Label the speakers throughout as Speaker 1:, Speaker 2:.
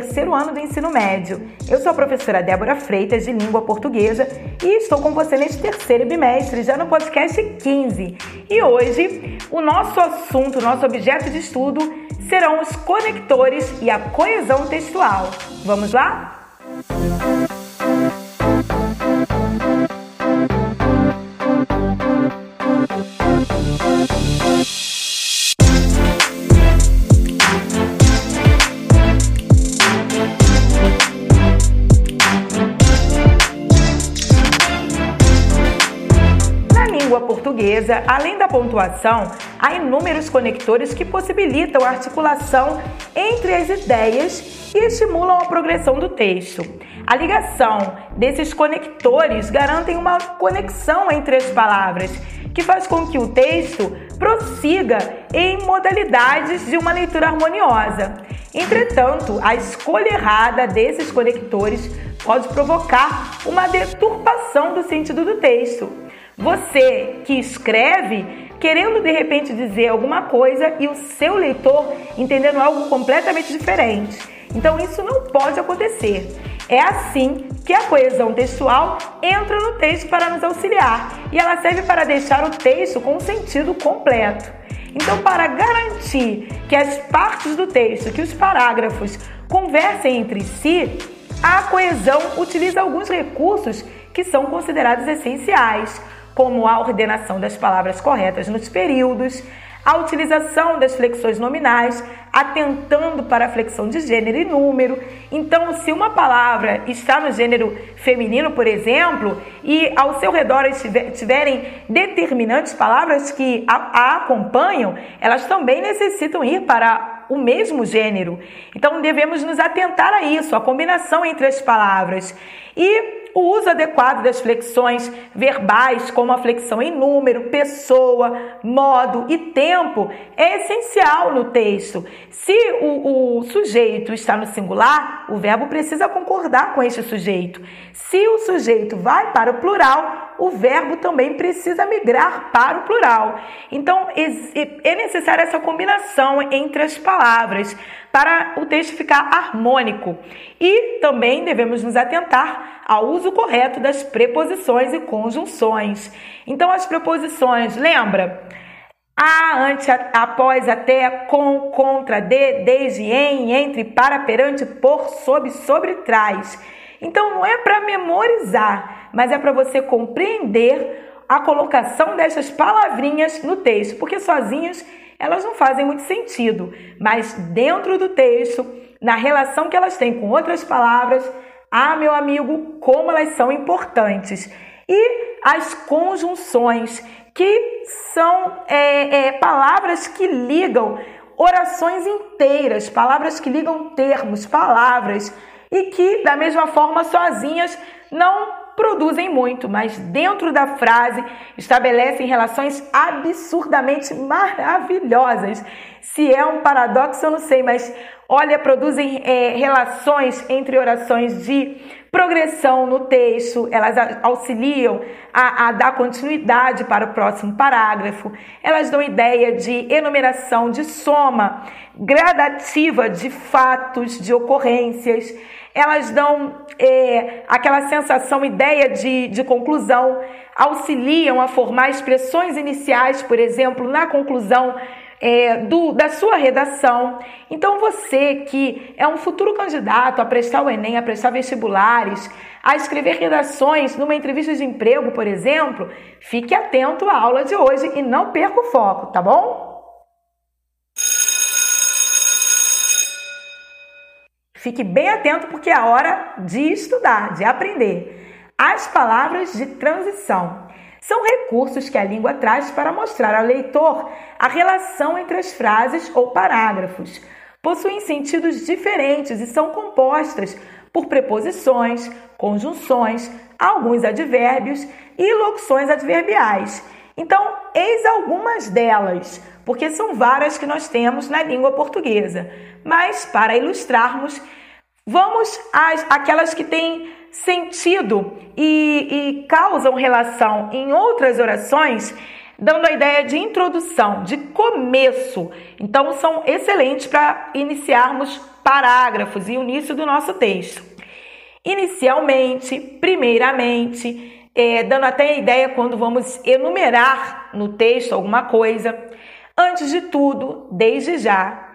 Speaker 1: terceiro ano do ensino médio. Eu sou a professora Débora Freitas, de Língua Portuguesa, e estou com você neste terceiro bimestre, já no podcast 15. E hoje, o nosso assunto, o nosso objeto de estudo serão os conectores e a coesão textual. Vamos lá? Música portuguesa, além da pontuação, há inúmeros conectores que possibilitam a articulação entre as ideias e estimulam a progressão do texto. A ligação desses conectores garantem uma conexão entre as palavras, que faz com que o texto prossiga em modalidades de uma leitura harmoniosa. Entretanto, a escolha errada desses conectores pode provocar uma deturpação do sentido do texto. Você que escreve querendo de repente dizer alguma coisa e o seu leitor entendendo algo completamente diferente. Então isso não pode acontecer. É assim que a coesão textual entra no texto para nos auxiliar e ela serve para deixar o texto com um sentido completo. Então, para garantir que as partes do texto, que os parágrafos conversem entre si, a coesão utiliza alguns recursos que são considerados essenciais como a ordenação das palavras corretas nos períodos, a utilização das flexões nominais, atentando para a flexão de gênero e número. Então, se uma palavra está no gênero feminino, por exemplo, e ao seu redor tiverem determinantes palavras que a, acompanham, elas também necessitam ir para o mesmo gênero. Então, devemos nos atentar a isso, a combinação entre as palavras. E o uso adequado das flexões verbais, como a flexão em número, pessoa, modo e tempo, é essencial no texto. Se o, o sujeito está no singular, o verbo precisa concordar com este sujeito. Se o sujeito vai para o plural, o verbo também precisa migrar para o plural. Então, é necessária essa combinação entre as palavras para o texto ficar harmônico. E também devemos nos atentar ao uso correto das preposições e conjunções. Então, as preposições, lembra? A, ante, após, até, com, contra, de, desde, em, entre, para, perante, por, sob, sobre, trás. Então, não é para memorizar, mas é para você compreender a colocação dessas palavrinhas no texto, porque sozinhos elas não fazem muito sentido, mas dentro do texto, na relação que elas têm com outras palavras, ah, meu amigo, como elas são importantes. E as conjunções, que são é, é, palavras que ligam orações inteiras, palavras que ligam termos, palavras, e que, da mesma forma, sozinhas não produzem muito, mas dentro da frase estabelecem relações absurdamente maravilhosas. Se é um paradoxo, eu não sei, mas olha, produzem é, relações entre orações de progressão no texto, elas auxiliam a, a, dar continuidade para o próximo parágrafo, elas dão ideia de enumeração, de soma gradativa de fatos, de ocorrências elas dão é, aquela sensação, ideia de, de conclusão, auxiliam a formar expressões iniciais, por exemplo, na conclusão é, do, da sua redação. Então, você que é um futuro candidato a prestar o Enem, a prestar vestibulares, a escrever redações numa entrevista de emprego, por exemplo, fique atento à aula de hoje e não perca o foco, tá bom? Fique bem atento porque é a hora de estudar, de aprender. As palavras de transição são recursos que a língua traz para mostrar ao leitor a relação entre as frases ou parágrafos. Possuem sentidos diferentes e são compostas por preposições, conjunções, alguns advérbios e locuções adverbiais. Então, eis algumas delas, porque são várias que nós temos na língua portuguesa. Mas, para ilustrarmos, vamos às aquelas que têm sentido e, e causam relação em outras orações. dando a ideia de introdução, de começo. Então, são excelentes para iniciarmos parágrafos e o início do nosso texto. Inicialmente, primeiramente, é, dando até a ideia quando vamos enumerar no texto alguma coisa. Antes de tudo, desde já.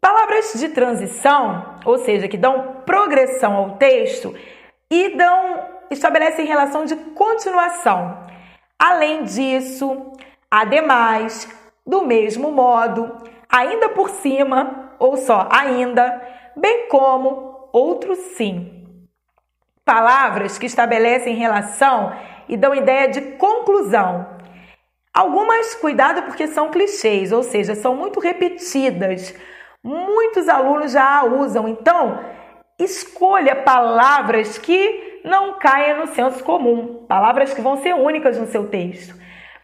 Speaker 1: Palavras de transição, ou seja, que dão progressão ao texto e dão estabelecem relação de continuação. Além disso, ademais, do mesmo modo, ainda por cima, ou só ainda, bem como outro sim. Palavras que estabelecem relação e dão ideia de conclusão. Algumas, cuidado porque são clichês, ou seja, são muito repetidas. Muitos alunos já a usam, então escolha palavras que não caia no senso comum, palavras que vão ser únicas no seu texto.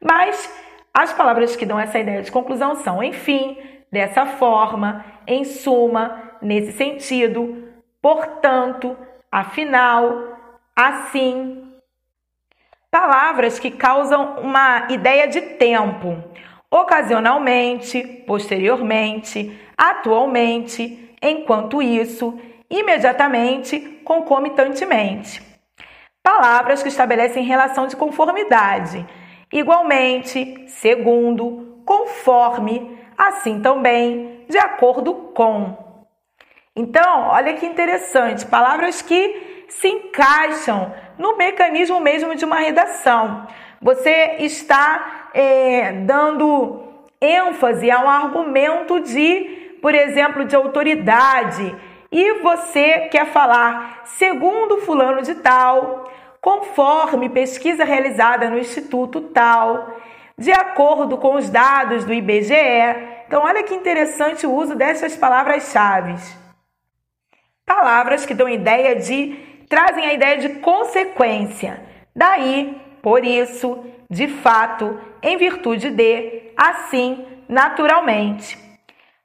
Speaker 1: Mas as palavras que dão essa ideia de conclusão são, enfim, dessa forma, em suma, nesse sentido, portanto, afinal, assim. Palavras que causam uma ideia de tempo, ocasionalmente, posteriormente, atualmente, enquanto isso, imediatamente, concomitantemente palavras que estabelecem relação de conformidade. Igualmente, segundo, conforme, assim também, de acordo com. Então, olha que interessante, palavras que se encaixam no mecanismo mesmo de uma redação. Você está é, dando ênfase a um argumento de, por exemplo, de autoridade, e você quer falar segundo fulano de tal, conforme pesquisa realizada no Instituto Tal, de acordo com os dados do IBGE. Então, olha que interessante o uso dessas palavras-chave. Palavras que dão ideia de trazem a ideia de consequência. Daí, por isso, de fato, em virtude de, assim, naturalmente.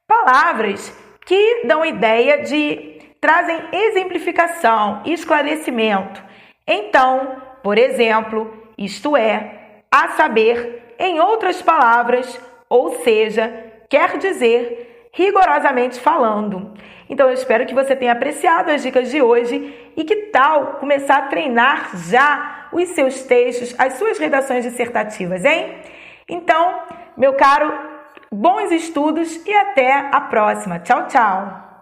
Speaker 1: Palavras que dão ideia de trazem exemplificação, esclarecimento então, por exemplo, isto é, a saber, em outras palavras, ou seja, quer dizer, rigorosamente falando. Então, eu espero que você tenha apreciado as dicas de hoje e que tal começar a treinar já os seus textos, as suas redações dissertativas, hein? Então, meu caro, bons estudos e até a próxima. Tchau, tchau!